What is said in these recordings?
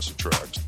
acid tracks.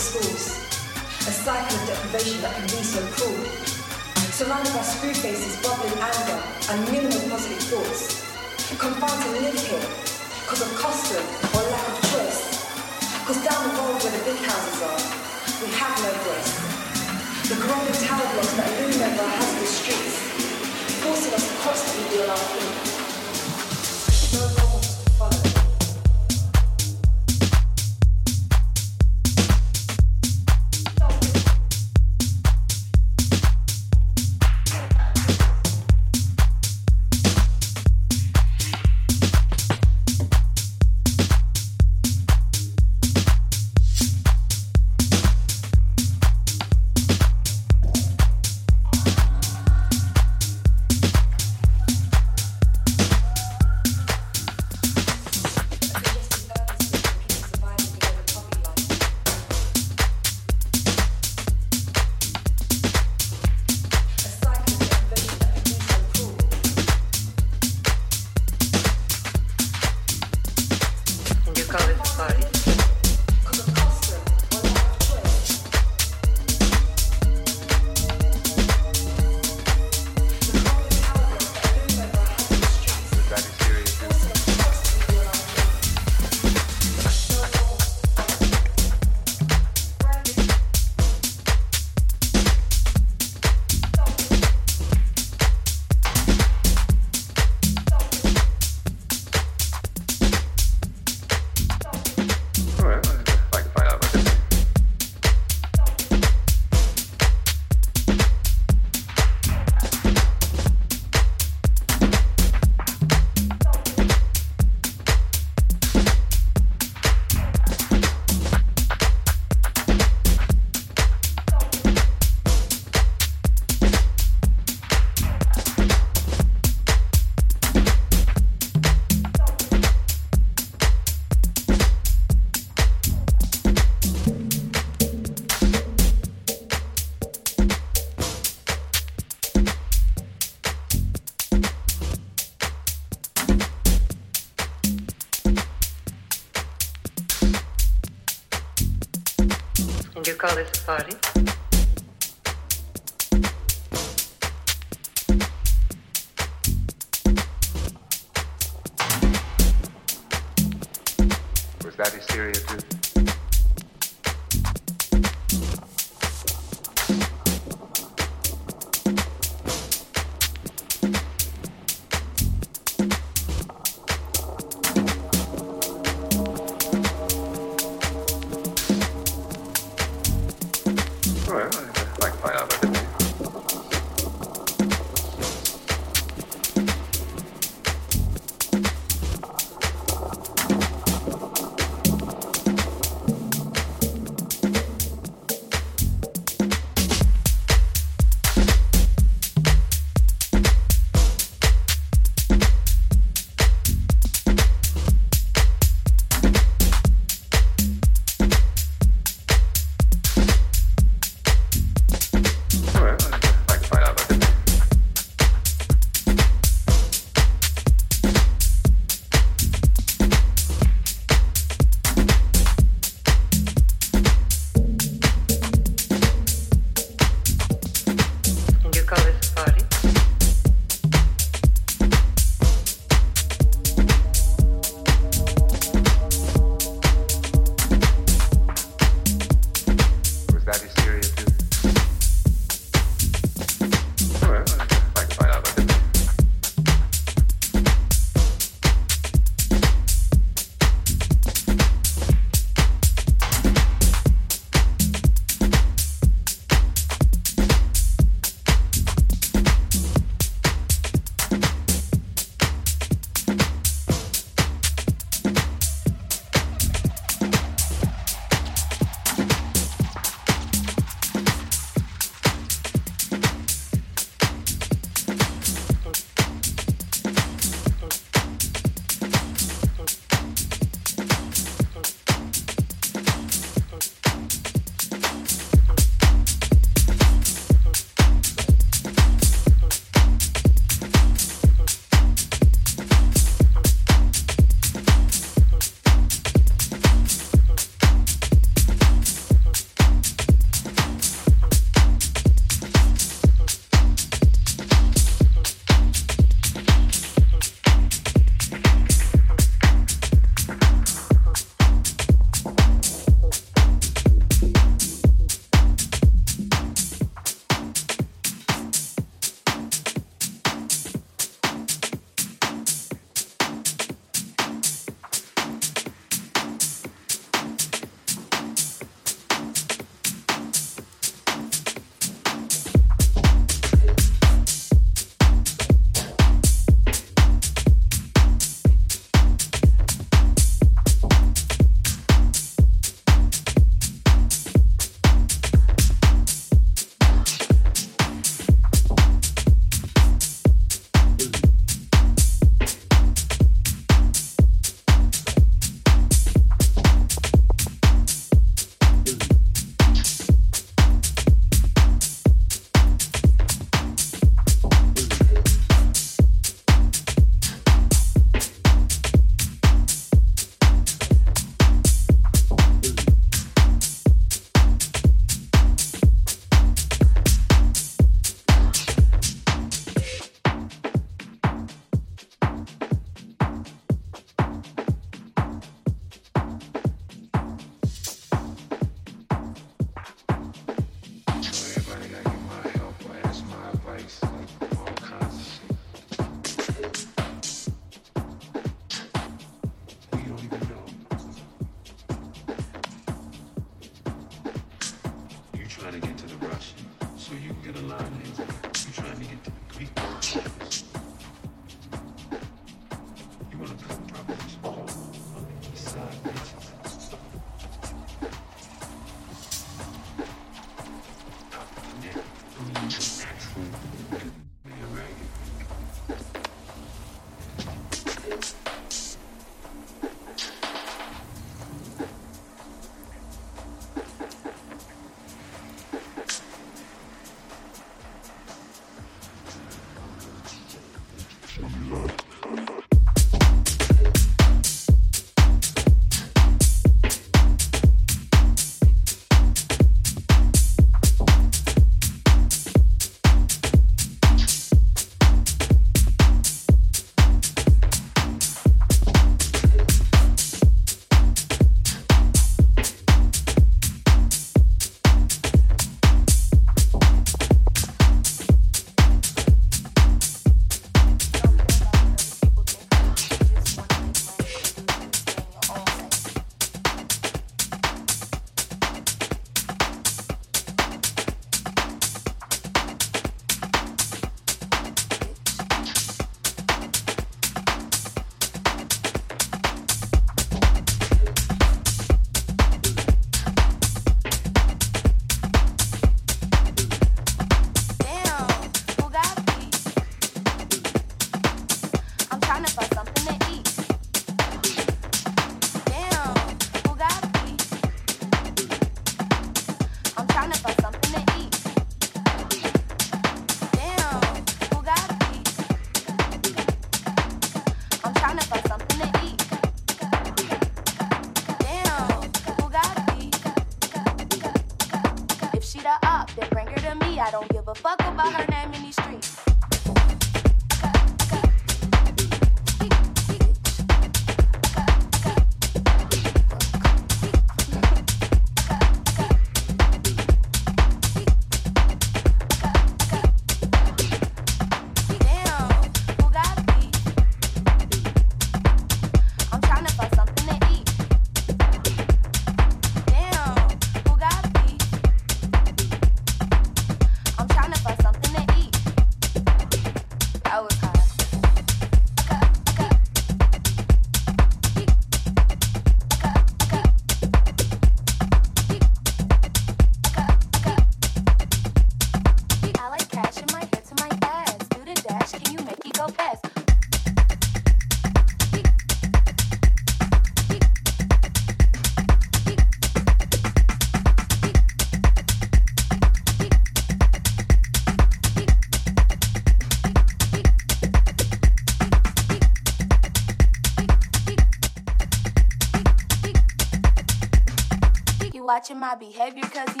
my behavior cause he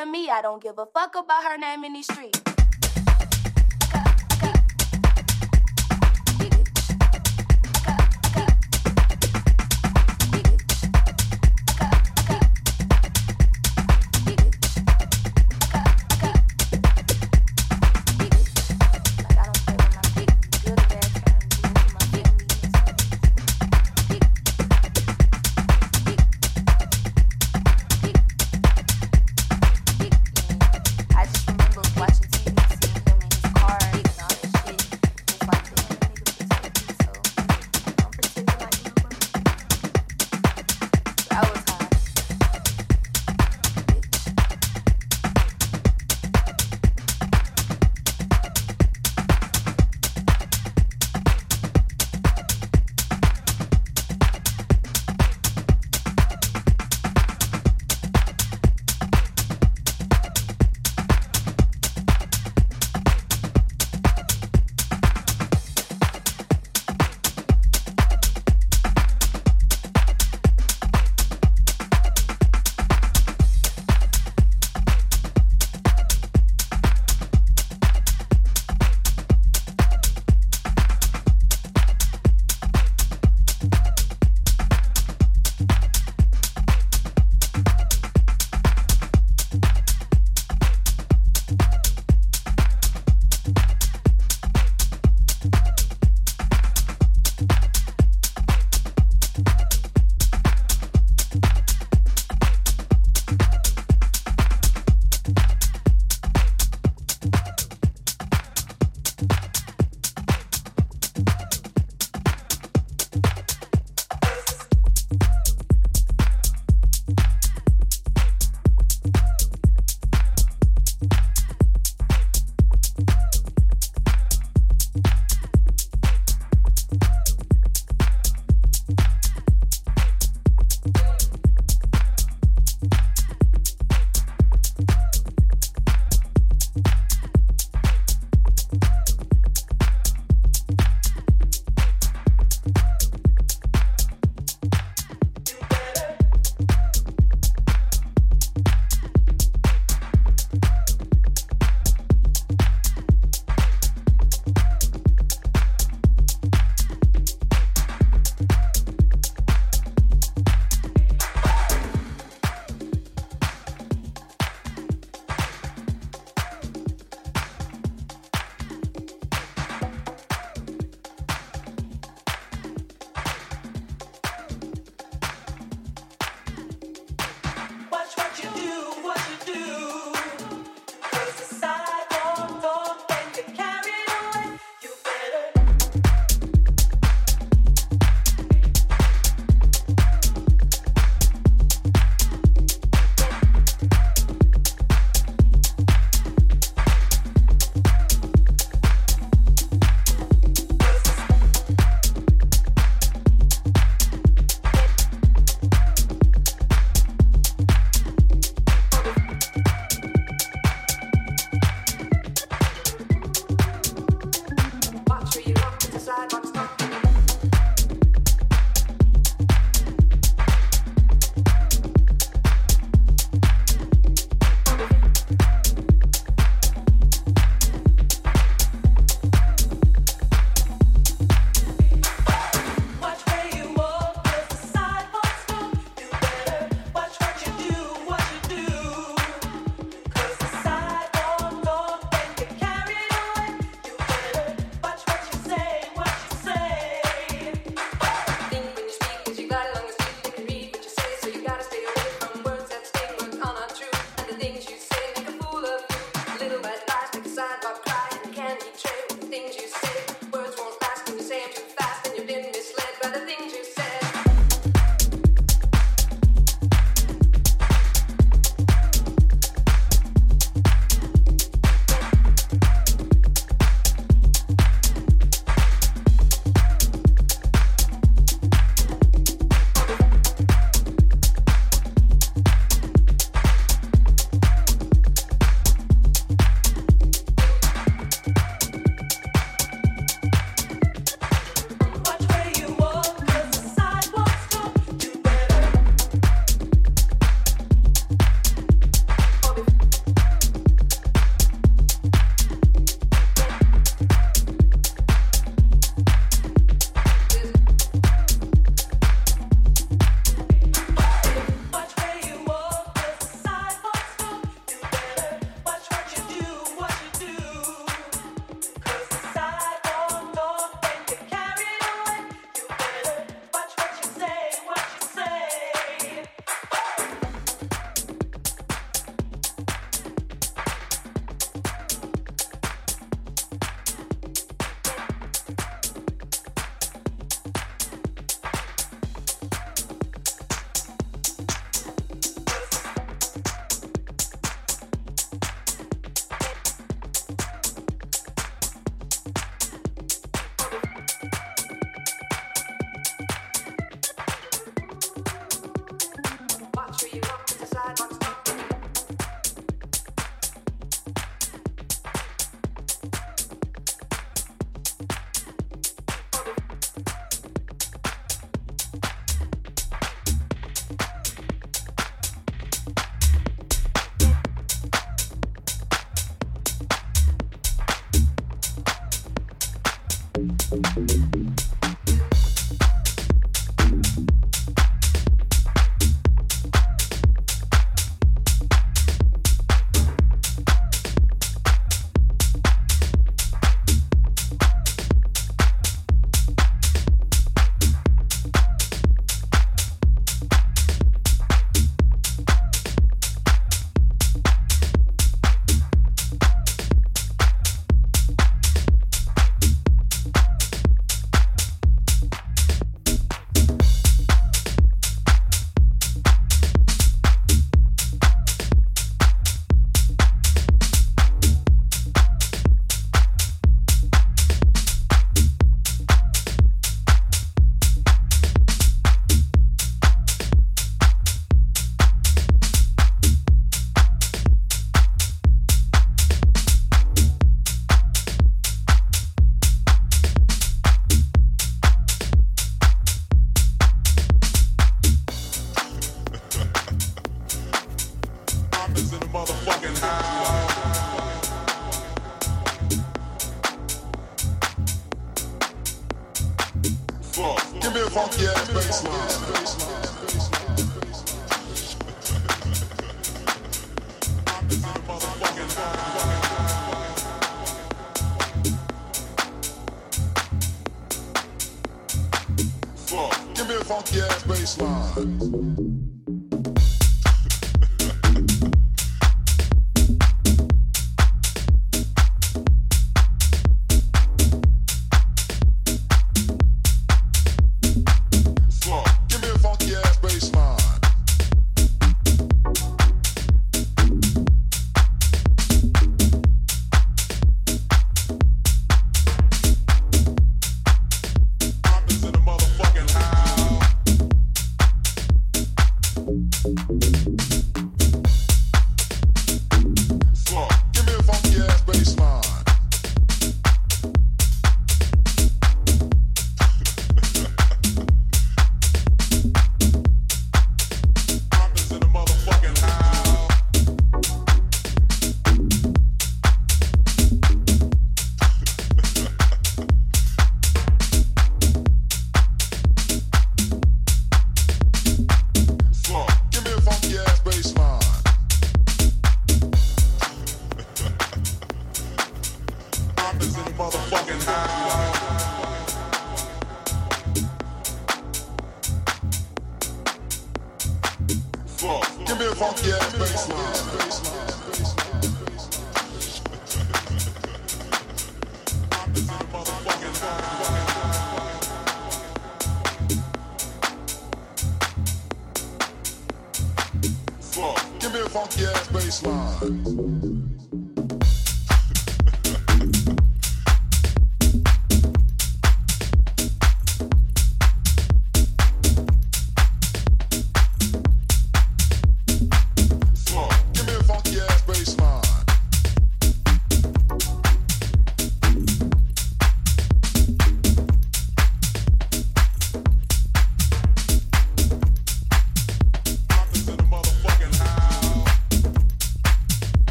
to me. I don't give a fuck about her name in these streets.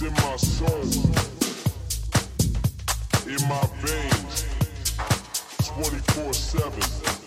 It's in my soul, in my veins, 24 7.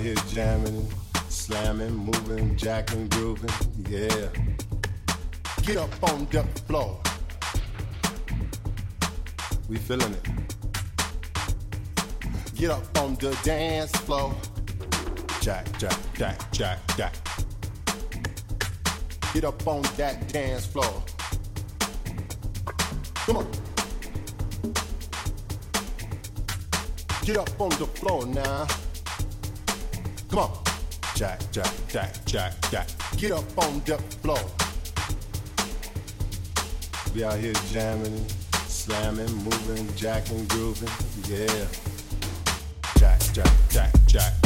out here jamming, slamming, moving, jacking, grooving. Yeah. Get up on the floor. We feeling it. Get up on the dance floor. Jack, jack, jack, jack, jack. Get up on that dance floor. Come on. Get up on the floor now jack, jack, jack, jack, jack. Get up on the floor. Be out here jamming, slamming, moving, jacking, grooving, yeah. Jack, jack, jack, jack.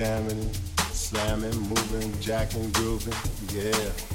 jamming, slamming, moving, jacking, grooving, yeah.